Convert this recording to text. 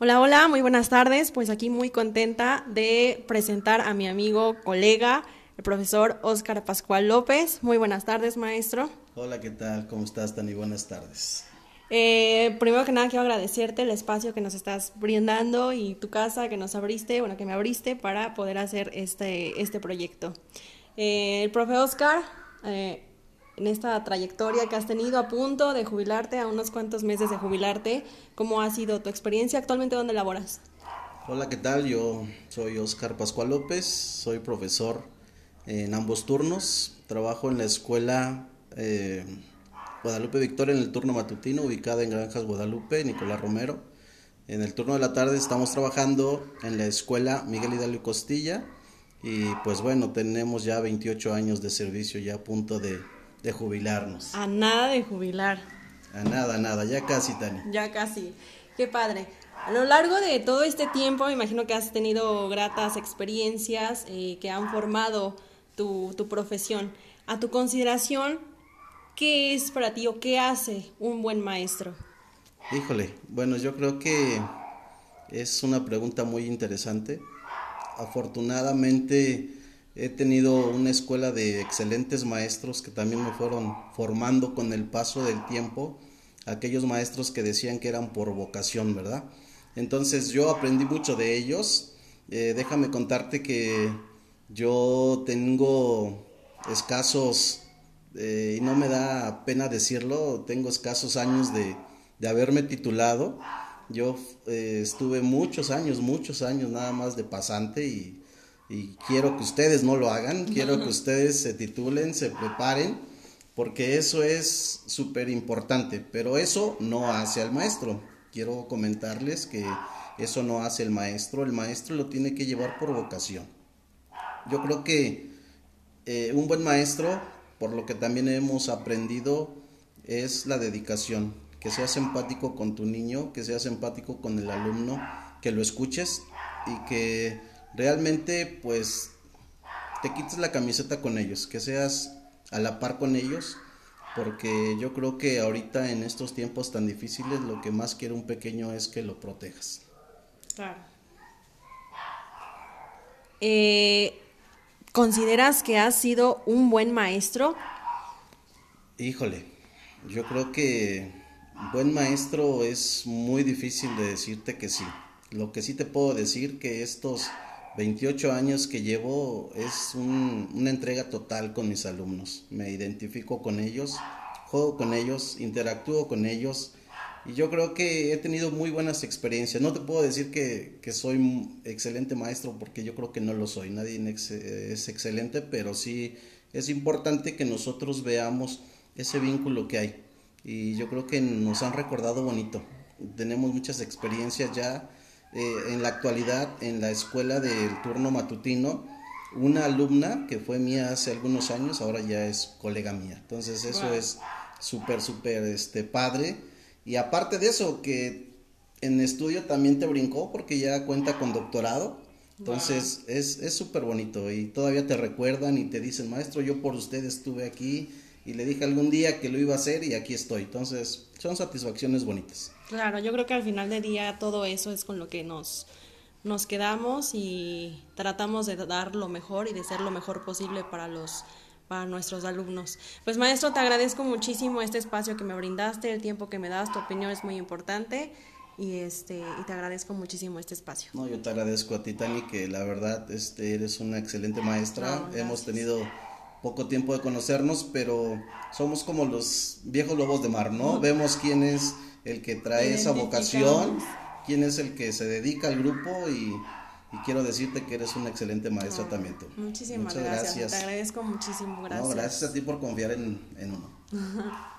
Hola, hola, muy buenas tardes. Pues aquí muy contenta de presentar a mi amigo, colega, el profesor Óscar Pascual López. Muy buenas tardes, maestro. Hola, ¿qué tal? ¿Cómo estás, Tani? Buenas tardes. Eh, primero que nada quiero agradecerte el espacio que nos estás brindando y tu casa que nos abriste, bueno, que me abriste para poder hacer este, este proyecto. Eh, el profe Oscar, eh, en esta trayectoria que has tenido a punto de jubilarte, a unos cuantos meses de jubilarte, ¿cómo ha sido tu experiencia? ¿Actualmente dónde laboras? Hola, ¿qué tal? Yo soy Oscar Pascual López, soy profesor en ambos turnos, trabajo en la escuela eh, Guadalupe Victoria en el turno matutino, ubicada en Granjas Guadalupe, Nicolás Romero. En el turno de la tarde estamos trabajando en la escuela Miguel Hidalgo Costilla y pues bueno, tenemos ya 28 años de servicio ya a punto de de jubilarnos. A nada de jubilar. A nada, nada, ya casi, Tani. Ya casi. Qué padre. A lo largo de todo este tiempo, me imagino que has tenido gratas experiencias eh, que han formado tu, tu profesión. A tu consideración, ¿qué es para ti o qué hace un buen maestro? Híjole, bueno, yo creo que es una pregunta muy interesante. Afortunadamente, He tenido una escuela de excelentes maestros que también me fueron formando con el paso del tiempo, aquellos maestros que decían que eran por vocación, ¿verdad? Entonces yo aprendí mucho de ellos. Eh, déjame contarte que yo tengo escasos, eh, y no me da pena decirlo, tengo escasos años de, de haberme titulado. Yo eh, estuve muchos años, muchos años nada más de pasante y y quiero que ustedes no lo hagan, quiero que ustedes se titulen, se preparen, porque eso es súper importante, pero eso no hace al maestro. Quiero comentarles que eso no hace el maestro, el maestro lo tiene que llevar por vocación. Yo creo que eh, un buen maestro, por lo que también hemos aprendido, es la dedicación, que seas empático con tu niño, que seas empático con el alumno, que lo escuches y que realmente pues te quites la camiseta con ellos, que seas a la par con ellos, porque yo creo que ahorita en estos tiempos tan difíciles lo que más quiere un pequeño es que lo protejas. Claro. Eh, ¿Consideras que has sido un buen maestro? Híjole, yo creo que buen maestro es muy difícil de decirte que sí. Lo que sí te puedo decir que estos 28 años que llevo es una entrega total con mis alumnos. Me identifico con ellos, juego con ellos, interactúo con ellos y yo creo que he tenido muy buenas experiencias. No te puedo decir que, que soy excelente maestro porque yo creo que no lo soy. Nadie es excelente, pero sí es importante que nosotros veamos ese vínculo que hay. Y yo creo que nos han recordado bonito. Tenemos muchas experiencias ya eh, en la actualidad en la escuela del turno matutino una alumna que fue mía hace algunos años, ahora ya es colega mía. Entonces eso es súper, súper este, padre. Y aparte de eso, que en estudio también te brincó porque ya cuenta con doctorado. Entonces es súper bonito y todavía te recuerdan y te dicen, maestro, yo por usted estuve aquí y le dije algún día que lo iba a hacer y aquí estoy. Entonces son satisfacciones bonitas. Claro, yo creo que al final del día todo eso es con lo que nos, nos quedamos y tratamos de dar lo mejor y de ser lo mejor posible para los para nuestros alumnos. Pues maestro, te agradezco muchísimo este espacio que me brindaste, el tiempo que me das, tu opinión es muy importante y este y te agradezco muchísimo este espacio. No, yo te agradezco a ti Tani que la verdad este eres una excelente maestra. Hemos tenido poco tiempo de conocernos, pero somos como los viejos lobos de mar, ¿no? Vemos quién es el que trae esa vocación, quién es el que se dedica al grupo y, quiero decirte que eres una excelente maestra también tú. Muchísimas gracias. Te agradezco muchísimo, gracias. No, gracias a ti por confiar en, en uno.